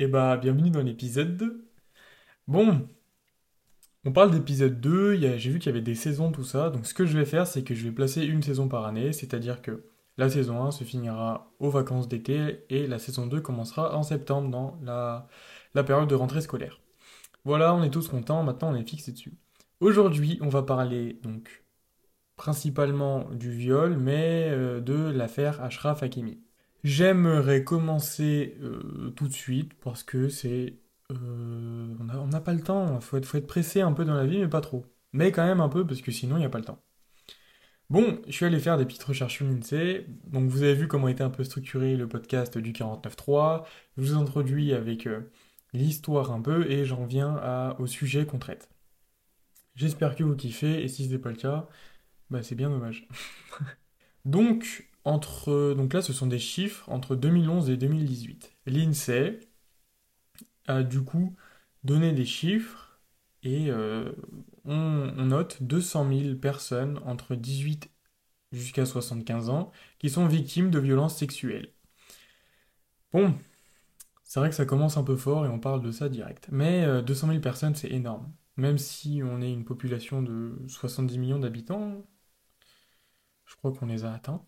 Et bah, bienvenue dans l'épisode 2. Bon, on parle d'épisode 2, il y a- j'ai vu qu'il y avait des saisons, tout ça, donc ce que je vais faire, c'est que je vais placer une saison par année, c'est-à-dire que la saison 1 se finira aux vacances d'été et la saison 2 commencera en septembre dans la, la période de rentrée scolaire. Voilà, on est tous contents, maintenant on est fixé dessus. Aujourd'hui, on va parler donc principalement du viol, mais euh, de l'affaire Ashraf Hakimi. J'aimerais commencer euh, tout de suite parce que c'est... euh, on n'a pas le temps, être, faut être pressé un peu dans la vie, mais pas trop. Mais quand même un peu parce que sinon il n'y a pas le temps. Bon, je suis allé faire des petites recherches sur l'INSEE, donc vous avez vu comment était un peu structuré le podcast du 49.3, je vous introduis avec euh, l'histoire un peu et j'en viens au sujet qu'on traite. J'espère que vous kiffez et si ce n'est pas le cas, bah c'est bien dommage. Donc, entre, donc là, ce sont des chiffres entre 2011 et 2018. L'INSEE a du coup donné des chiffres et euh, on, note 200 000 personnes entre 18 jusqu'à 75 ans qui sont victimes de violences sexuelles. Bon, c'est vrai que ça commence un peu fort et on parle de ça direct. Mais euh, 200 000 personnes, c'est énorme. Même si on est une population de 70 millions d'habitants, je crois qu'on les a atteints.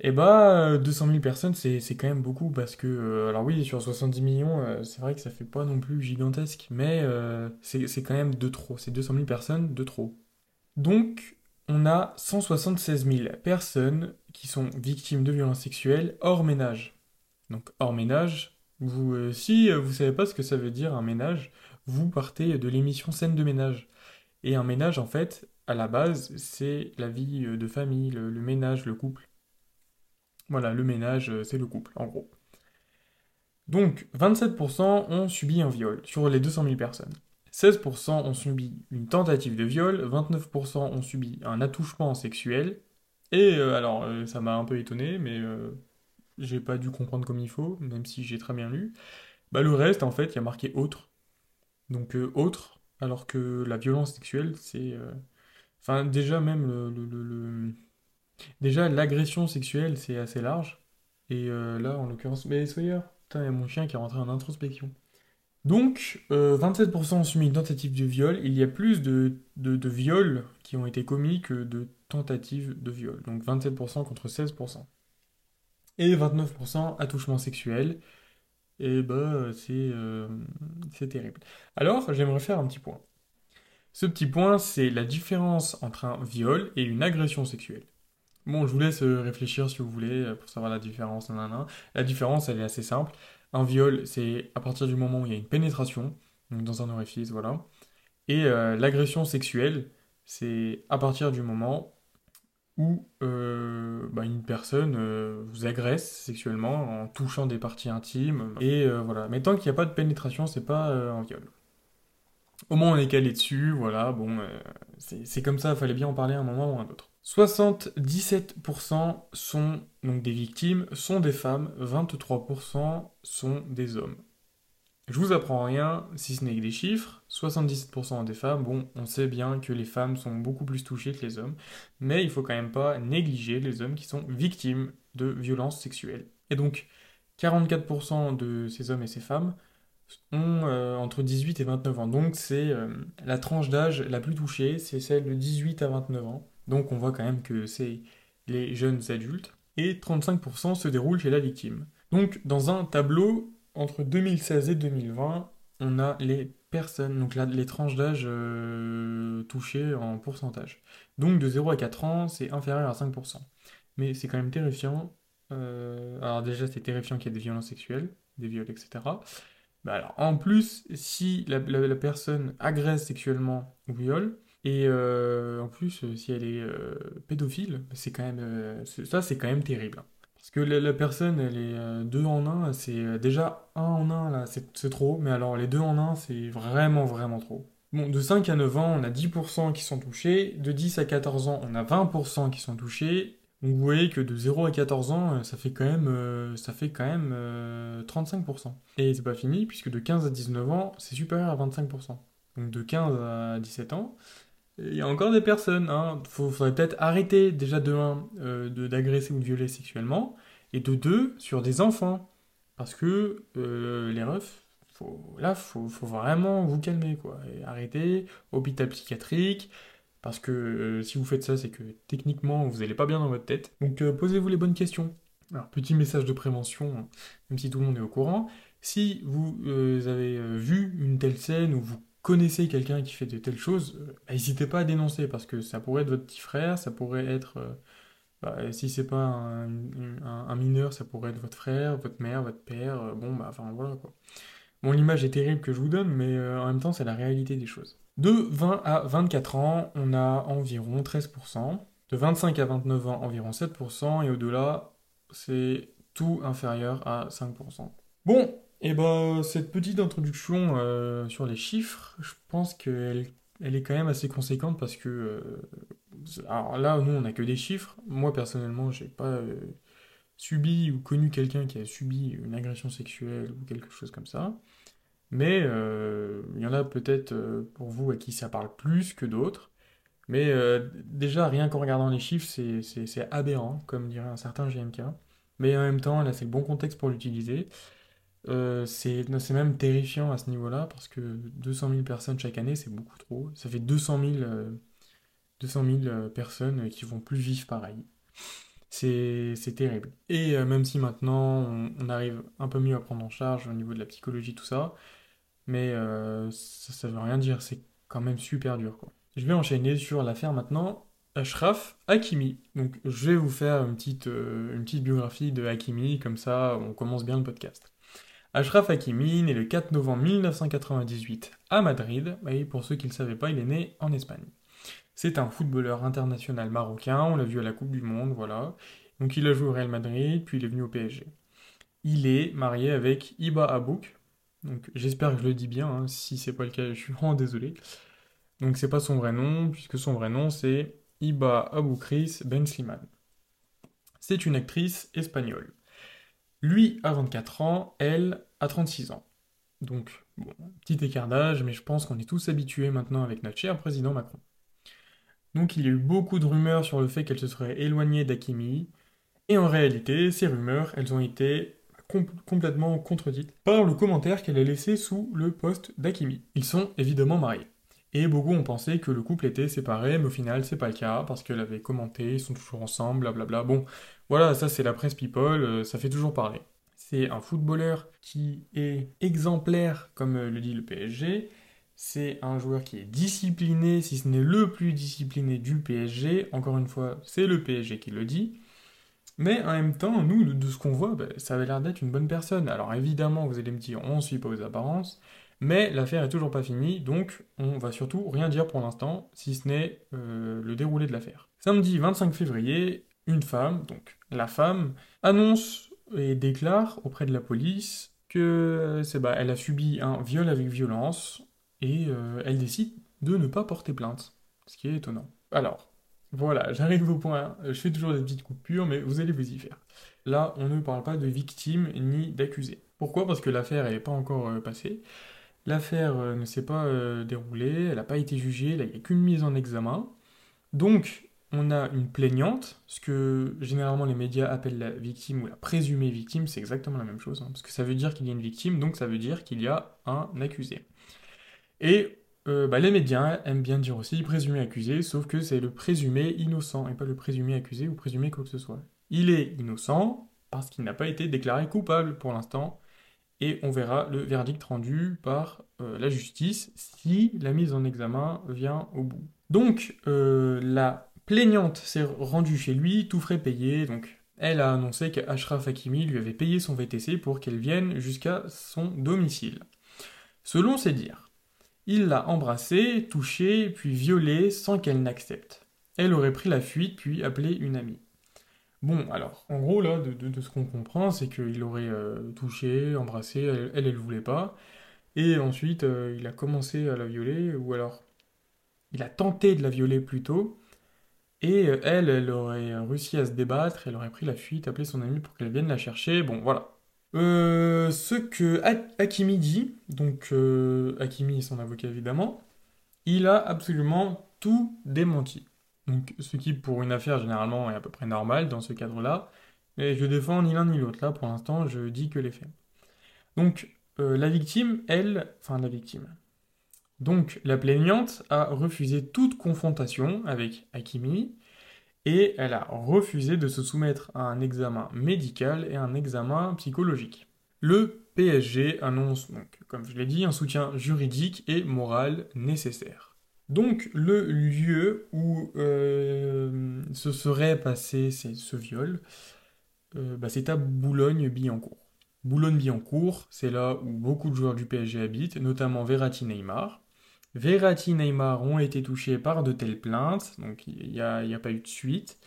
Et bah, euh, 200 000 personnes, c'est quand même beaucoup parce que, euh, alors oui, sur 70 millions, euh, c'est vrai que ça fait pas non plus gigantesque, mais euh, c'est quand même de trop. C'est 200 000 personnes de trop. Donc, on a 176 000 personnes qui sont victimes de violences sexuelles hors ménage. Donc, hors ménage, vous, euh, si euh, vous savez pas ce que ça veut dire un ménage, vous partez de l'émission Scène de ménage. Et un ménage, en fait, à la base, c'est la vie euh, de famille, le, le ménage, le couple. Voilà, le ménage, euh, c'est le couple, en gros. Donc, 27% ont subi un viol sur les 200 000 personnes. 16% ont subi une tentative de viol, 29% ont subi un attouchement sexuel. Et euh, alors, euh, ça m'a un peu étonné, mais j'ai pas dû comprendre comme il faut, même si j'ai très bien lu. Bah, le reste, en fait, il y a marqué autre. Donc, autre, alors que la violence sexuelle, c'est. Enfin, déjà, même le- Déjà, l'agression sexuelle, c'est assez large. Et euh, là, en l'occurrence, mais Sawyer, putain, il y a mon chien qui est rentré en introspection. Donc, euh, 27% ont subi une tentative de viol. Il y a plus de, de, viols qui ont été commis que de tentatives de viol. Donc 27% contre 16%. Et 29% attouchement sexuel. Et bah, c'est euh, c'est terrible. Alors, j'aimerais faire un petit point. Ce petit point, c'est la différence entre un viol et une agression sexuelle. Bon, je vous laisse euh, réfléchir si vous voulez euh, pour savoir la différence. La différence, elle est assez simple. Un viol, c'est à partir du moment où il y a une pénétration, donc dans un orifice, voilà. Et euh, l'agression sexuelle, c'est à partir du moment où bah, une personne vous agresse sexuellement en touchant des parties intimes. Et voilà. Mais tant qu'il n'y a pas de pénétration, c'est pas un viol. Au moins on est calé dessus, voilà, bon, c'est comme ça, il fallait bien en parler à un moment ou à un autre. 77% sont donc des victimes, sont des femmes, 23% sont des hommes. Je vous apprends rien, si ce n'est que des chiffres, 77% des femmes, bon, on sait bien que les femmes sont beaucoup plus touchées que les hommes, mais il faut quand même pas négliger les hommes qui sont victimes de violences sexuelles. Et donc, 44% de ces hommes et ces femmes ont euh, entre 18 et 29 ans. Donc c'est euh, la tranche d'âge la plus touchée, c'est celle de 18 à 29 ans. Donc on voit quand même que c'est les jeunes adultes. Et 35% se déroulent chez la victime. Donc dans un tableau, entre 2016 et 2020, on a les personnes, donc là, les tranches d'âge euh, touchées en pourcentage. Donc de 0 à 4 ans, c'est inférieur à 5%. Mais c'est quand même terrifiant. Alors déjà, c'est terrifiant qu'il y ait des violences sexuelles, des viols, etc. Bah alors, en plus, si la, personne agresse sexuellement ou viole, et euh, en plus, euh, si elle est euh, pédophile, c'est quand même, ça c'est quand même terrible. Parce que la, la personne, elle est deux en un, c'est déjà un en un, là, c'est trop, mais alors les deux en un, c'est vraiment, vraiment trop. Bon, de 5 à 9 ans, on a 10% qui sont touchés, de 10 à 14 ans, on a 20% qui sont touchés, donc vous voyez que de 0 à 14 ans, euh, ça fait quand même, euh, ça fait quand même euh, 35%. Et c'est pas fini, puisque de 15 à 19 ans, c'est supérieur à 25%. Donc de 15 à 17 ans, il y a encore des personnes. Hein. Faut, faudrait peut-être arrêter déjà de 1 d'agresser ou de violer sexuellement, et de 2 sur des enfants. Parce que euh, les refs, là, faut, faut vraiment vous calmer, quoi. Et arrêtez, hôpital psychiatrique, parce que euh, si vous faites ça, c'est que techniquement, vous n'allez pas bien dans votre tête. Donc euh, posez-vous les bonnes questions. Alors, petit message de prévention, hein, même si tout le monde est au courant. Si vous euh, avez vu une telle scène ou vous connaissez quelqu'un qui fait de telles choses, n'hésitez pas à dénoncer, parce que ça pourrait être votre petit frère, ça pourrait être... Bah, si c'est pas un, un, mineur, ça pourrait être votre frère, votre mère, votre père, bon bah enfin voilà quoi. Bon l'image est terrible que je vous donne, mais en même temps c'est la réalité des choses. De 20 à 24 ans, on a environ 13%. De 25 à 29 ans, environ 7%. Et au-delà, c'est tout inférieur à 5%. Bon, et eh ben cette petite introduction euh, sur les chiffres, je pense qu'elle elle est quand même assez conséquente parce que euh, alors là nous on a que des chiffres. Moi personnellement j'ai pas euh, subi ou connu quelqu'un qui a subi une agression sexuelle ou quelque chose comme ça. Mais euh, il y en a peut-être euh, pour vous à qui ça parle plus que d'autres. Mais euh, déjà, rien qu'en regardant les chiffres, c'est aberrant, comme dirait un certain GMK. Mais en même temps, là, c'est le bon contexte pour l'utiliser. c'est même terrifiant à ce niveau-là, parce que 200 000 personnes chaque année, c'est beaucoup trop. Ça fait 200 000, 200 000 personnes qui vont plus vivre pareil. C'est terrible. Et même si maintenant on, on, arrive un peu mieux à prendre en charge au niveau de la psychologie, tout ça, mais euh, ça, ne veut rien dire, c'est quand même super dur. Quoi. Je vais enchaîner sur l'affaire maintenant Ashraf Hakimi. Donc je vais vous faire une petite, euh, une petite biographie de Hakimi, comme ça on commence bien le podcast. Ashraf Hakimi, né le 4 novembre 1998 à Madrid, et pour ceux qui ne le savaient pas, il est né en Espagne. C'est un footballeur international marocain, on l'a vu à la Coupe du Monde, voilà. Donc il a joué au Real Madrid, puis il est venu au PSG. Il est marié avec Iba Abouk, donc j'espère que je le dis bien, hein. si c'est pas le cas, je suis vraiment désolé. Donc c'est pas son vrai nom, puisque son vrai nom c'est Iba Aboukris Ben Sliman. C'est une actrice espagnole. Lui a 24 ans, elle a 36 ans. Donc, bon, petit écart d'âge, mais je pense qu'on est tous habitués maintenant avec notre cher président Macron. Donc il y a eu beaucoup de rumeurs sur le fait qu'elle se serait éloignée d'Akimi, et en réalité, ces rumeurs, elles ont été complètement contredites par le commentaire qu'elle a laissé sous le poste d'Akimi. Ils sont évidemment mariés. Et beaucoup ont pensé que le couple était séparé, mais au final, c'est pas le cas, parce qu'elle avait commenté, ils sont toujours ensemble, blablabla. Bon, voilà, ça c'est la presse people, euh, ça fait toujours parler. C'est un footballeur qui est exemplaire, comme le dit le PSG. C'est un joueur qui est discipliné, si ce n'est le plus discipliné du PSG. Encore une fois, c'est le PSG qui le dit. Mais en même temps, nous, de ce qu'on voit, bah, ça avait l'air d'être une bonne personne. Alors évidemment, vous allez me dire, on ne suit pas aux apparences, mais l'affaire est toujours pas finie, donc on va surtout rien dire pour l'instant, si ce n'est euh, le déroulé de l'affaire. Samedi 25 février, une femme, donc la femme, annonce et déclare auprès de la police que c'est bah, elle a subi un viol avec violence et euh, elle décide de ne pas porter plainte, ce qui est étonnant. Alors, voilà, j'arrive au point. Je fais toujours des petites coupures, mais vous allez vous y faire. Là, on ne parle pas de victime ni d'accusé. Pourquoi? Parce que l'affaire n'est pas encore euh, passée. L'affaire euh, ne s'est pas euh, déroulée, elle n'a pas été jugée, là, il n'y a qu'une mise en examen. Donc, on a une plaignante, ce que généralement les médias appellent la victime ou la présumée victime, c'est exactement la même chose, hein, parce que ça veut dire qu'il y a une victime, donc ça veut dire qu'il y a un accusé. Et euh, bah, les médias aiment bien dire aussi présumé accusé, sauf que c'est le présumé innocent et pas le présumé accusé ou présumé quoi que ce soit. Il est innocent parce qu'il n'a pas été déclaré coupable pour l'instant, et on verra le verdict rendu par euh, la justice si la mise en examen vient au bout. Donc euh, la plaignante s'est rendue chez lui, tout frais payé, donc elle a annoncé qu'Ashraf Hakimi lui avait payé son VTC pour qu'elle vienne jusqu'à son domicile. Selon ses dires, il l'a embrassée, touchée, puis violée sans qu'elle n'accepte. Elle aurait pris la fuite, puis appelé une amie. Bon, alors, en gros, là, de, ce qu'on comprend, c'est qu'il aurait euh, touché, embrassé, elle, elle, ne voulait pas. Et ensuite, euh, il a commencé à la violer, ou alors, il a tenté de la violer plutôt. Et euh, elle, elle aurait réussi à se débattre, elle aurait pris la fuite, appelé son amie pour qu'elle vienne la chercher. Bon, voilà. Euh, ce que Hakimi dit, donc euh, Hakimi et son avocat évidemment, il a absolument tout démenti. Donc, ce qui pour une affaire généralement est à peu près normal dans ce cadre-là. Mais je défends ni l'un ni l'autre. Là, pour l'instant, je dis que les faits. Donc, euh, la victime, elle, enfin la victime. Donc la plaignante a refusé toute confrontation avec Hakimi et elle a refusé de se soumettre à un examen médical et un examen psychologique. Le PSG annonce donc, comme je l'ai dit, un soutien juridique et moral nécessaire. Donc le lieu où euh, se serait passé ce viol, euh, bah, c'est à Boulogne-Billancourt. Boulogne-Billancourt, c'est là où beaucoup de joueurs du PSG habitent, notamment Verratti Neymar. Verratti Neymar ont été touchés par de telles plaintes, donc il n'y a, pas eu de suite.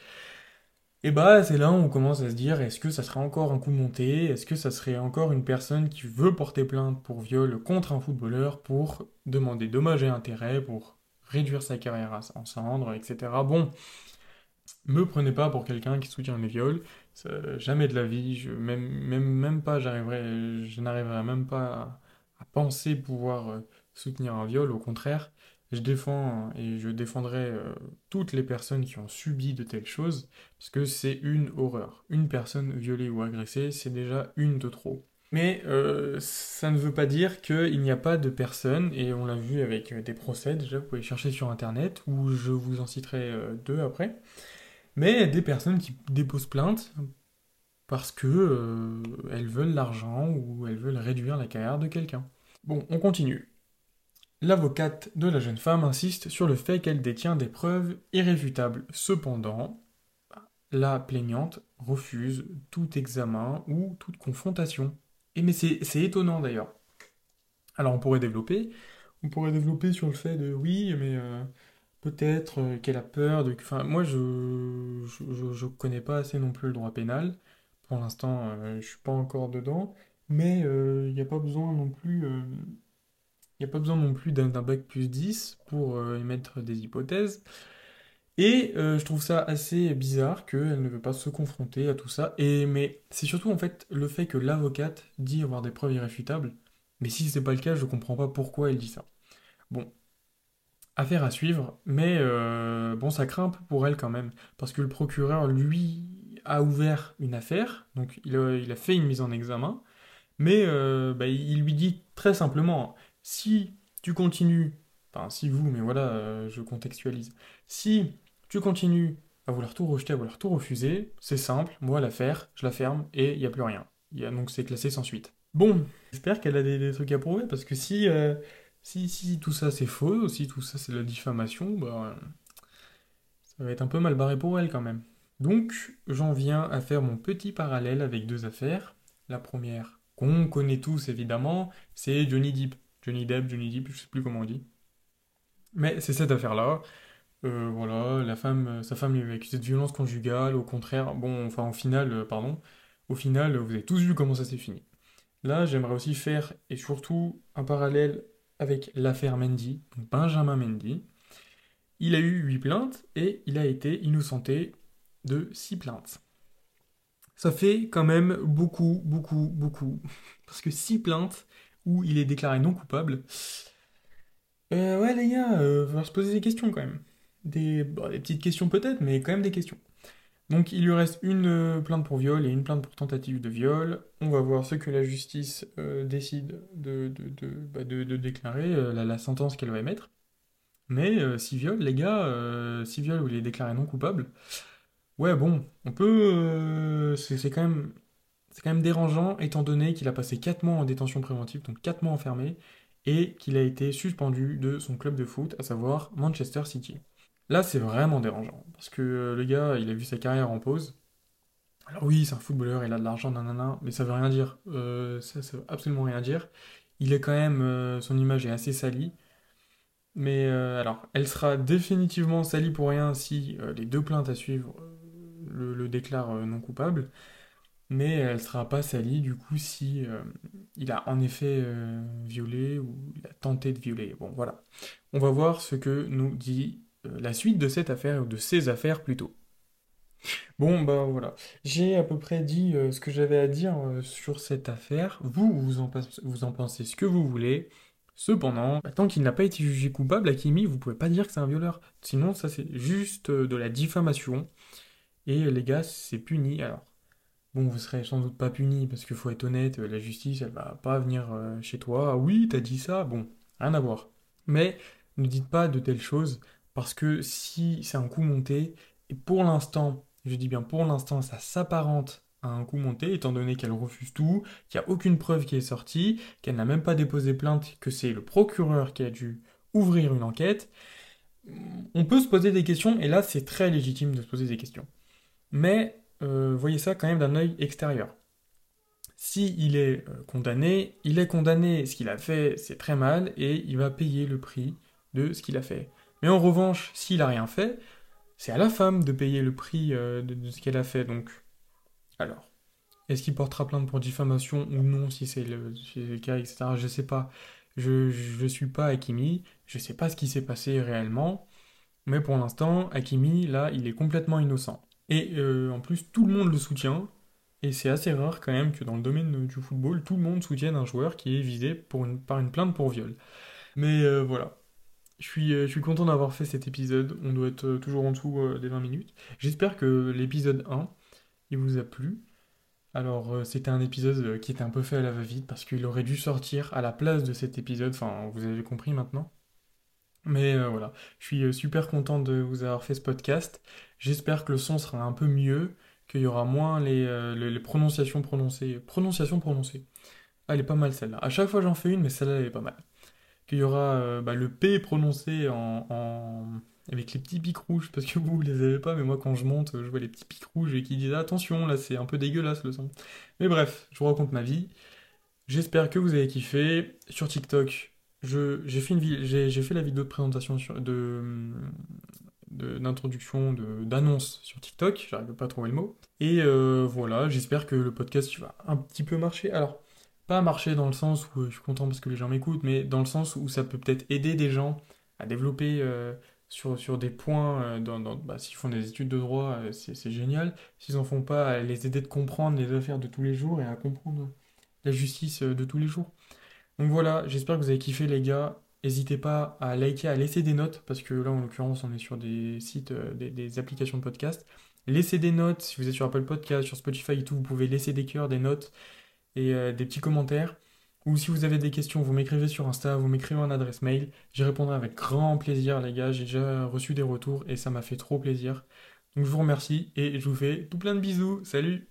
Et bah c'est là où on commence à se dire est-ce que ça serait encore un coup monté? Est-ce que ça serait encore une personne qui veut porter plainte pour viol contre un footballeur pour demander dommages et intérêts, pour réduire sa carrière en cendres, etc. Bon, me prenez pas pour quelqu'un qui soutient les viols, jamais de la vie, je, même, même, même pas, je n'arriverai même pas à, penser pouvoir euh, soutenir un viol, au contraire, je défends et je défendrai euh, toutes les personnes qui ont subi de telles choses, parce que c'est une horreur. Une personne violée ou agressée, c'est déjà une de trop. Mais euh, ça ne veut pas dire qu'il n'y a pas de personnes, et on l'a vu avec des procès, déjà vous pouvez chercher sur internet, ou je vous en citerai deux après, mais des personnes qui déposent plainte parce que euh, elles veulent l'argent ou elles veulent réduire la carrière de quelqu'un. Bon, on continue. L'avocate de la jeune femme insiste sur le fait qu'elle détient des preuves irréfutables. Cependant, la plaignante refuse tout examen ou toute confrontation. Et mais c'est étonnant d'ailleurs. Alors on pourrait développer, on pourrait développer sur le fait de oui, mais euh, Peut-être euh, qu'elle a peur de... Enfin, moi, je, connais pas assez non plus le droit pénal. Pour l'instant, euh, je suis pas encore dedans. Mais il euh, n'y a pas besoin non plus... Il a pas besoin non plus d'un bac plus 10 pour émettre des hypothèses. Et je trouve ça assez bizarre qu'elle ne veut pas se confronter à tout ça. Et, mais c'est surtout en fait le fait que l'avocate dit avoir des preuves irréfutables. Mais si c'est pas le cas, je comprends pas pourquoi elle dit ça. Bon, Affaire à suivre, mais euh, bon, ça craint pour elle quand même, parce que le procureur, lui, a ouvert une affaire, donc il a, fait une mise en examen, mais euh, bah, il lui dit très simplement, si tu continues, enfin si vous, mais voilà, euh, je contextualise, si tu continues à vouloir tout rejeter, à vouloir tout refuser, c'est simple, moi l'affaire, je la ferme et il n'y a plus rien. Y a, donc c'est classé sans suite. Bon, j'espère qu'elle a des, trucs à prouver, parce que si si, tout ça c'est faux, si tout ça c'est la diffamation, bah, ça va être un peu mal barré pour elle quand même. Donc, j'en viens à faire mon petit parallèle avec deux affaires. La première, qu'on connaît tous évidemment, c'est Johnny Depp. Johnny Depp, Johnny Depp, je sais plus comment on dit. Mais c'est cette affaire-là. Euh, voilà, la femme, sa femme lui avait accusé de violence conjugale, au contraire, bon, enfin au final, euh, pardon, au final, vous avez tous vu comment ça s'est fini. Là, j'aimerais aussi faire, et surtout, un parallèle avec l'affaire Mendy, Benjamin Mendy. Il a eu 8 plaintes et il a été innocenté de 6 plaintes. Ça fait quand même beaucoup, beaucoup, beaucoup. Parce que 6 plaintes il est déclaré non coupable. Euh, ouais, les gars, euh, va se poser des questions quand même. Des, petites questions peut-être, mais quand même des questions. Donc il lui reste une euh, plainte pour viol et une plainte pour tentative de viol. On va voir ce que la justice euh, décide de, bah, déclarer, euh, la, sentence qu'elle va émettre. Mais si viol, les gars, si viol où il est déclaré non coupable, ouais bon, on peut... c'est quand même... C'est quand même dérangeant étant donné qu'il a passé 4 mois en détention préventive, donc 4 mois enfermé, et qu'il a été suspendu de son club de foot, à savoir Manchester City. Là, c'est vraiment dérangeant. Parce que euh, le gars, il a vu sa carrière en pause. Alors oui, c'est un footballeur, il a de l'argent, nanana, mais ça veut rien dire. Euh, ça, veut absolument rien dire. Il est quand même, euh, son image est assez salie. Mais alors, elle sera définitivement salie pour rien si les deux plaintes à suivre le, déclarent non coupable. Mais elle sera pas salie du coup si il a en effet violé ou il a tenté de violer. Bon, voilà. On va voir ce que nous dit euh, la suite de cette affaire, ou de ces affaires plutôt. Bon, bah voilà. J'ai à peu près dit euh, ce que j'avais à dire euh, sur cette affaire. Vous, vous en, vous en, pensez ce que vous voulez. Cependant, bah, tant qu'il n'a pas été jugé coupable, Akimi, vous pouvez pas dire que c'est un violeur. Sinon, ça c'est juste de la diffamation. Et les gars, c'est puni. Alors, Bon, vous serez sans doute pas puni parce qu'il faut être honnête, la justice, elle va pas venir euh, chez toi. Ah oui, t'as dit ça, bon, rien à voir. Mais ne dites pas de telles choses parce que si c'est un coup monté, et pour l'instant, je dis bien pour l'instant, ça s'apparente à un coup monté, étant donné qu'elle refuse tout, qu'il n'y a aucune preuve qui est sortie, qu'elle n'a même pas déposé plainte, que c'est le procureur qui a dû ouvrir une enquête, on peut se poser des questions, et là c'est très légitime de se poser des questions. Mais euh, voyez ça quand même d'un œil extérieur. Si il est euh, condamné, il est condamné, ce qu'il a fait c'est très mal, et il va payer le prix de ce qu'il a fait. Mais en revanche, s'il a rien fait, c'est à la femme de payer le prix euh, de, ce qu'elle a fait. Donc, alors, est-ce qu'il portera plainte pour diffamation ou non, si c'est le, cas, etc. Je sais pas. Je ne suis pas Akimi, je sais pas ce qui s'est passé réellement, mais pour l'instant, Akimi, là, il est complètement innocent. Et euh, en plus, tout le monde le soutient, et c'est assez rare quand même que dans le domaine du football, tout le monde soutienne un joueur qui est visé par une plainte pour viol. Mais euh, voilà. Je suis, euh, je suis content d'avoir fait cet épisode. On doit être toujours en dessous des 20 minutes. J'espère que l'épisode 1, il vous a plu. Alors, c'était un épisode qui était un peu fait à la va-vite parce qu'il aurait dû sortir à la place de cet épisode. Enfin, vous avez compris maintenant. Mais euh, voilà, je suis super content de vous avoir fait ce podcast. J'espère que le son sera un peu mieux, qu'il y aura moins les, prononciations prononcées. Prononciation. Ah, elle est pas mal celle-là. À chaque fois j'en fais une, mais celle-là elle est pas mal. Qu'il y aura bah, le P prononcé en avec les petits pics rouges, parce que vous, les avez pas, mais moi quand je monte, je vois les petits pics rouges et qui disent attention, là c'est un peu dégueulasse le son. Mais bref, je vous raconte ma vie. J'espère que vous avez kiffé. Sur TikTok, j'ai fait, fait la vidéo de présentation sur, de d'introduction, d'annonce sur TikTok, j'arrive pas à trouver le mot. Et euh, voilà, j'espère que le podcast va un petit peu marcher. Alors, pas marcher dans le sens où je suis content parce que les gens m'écoutent, mais dans le sens où ça peut peut-être aider des gens à développer euh, sur, des points, euh, dans, bah, s'ils font des études de droit, euh, c'est génial. S'ils en font pas, les aider de comprendre les affaires de tous les jours et à comprendre la justice euh, de tous les jours. Donc voilà, j'espère que vous avez kiffé les gars. N'hésitez pas à liker, à laisser des notes, parce que là en l'occurrence on est sur des sites, des, applications de podcast. Laissez des notes, si vous êtes sur Apple Podcast, sur Spotify et tout, vous pouvez laisser des cœurs, des notes et des petits commentaires. Ou si vous avez des questions, vous m'écrivez sur Insta, vous m'écrivez en adresse mail. J'y répondrai avec grand plaisir, les gars. J'ai déjà reçu des retours et ça m'a fait trop plaisir. Donc je vous remercie et je vous fais tout plein de bisous. Salut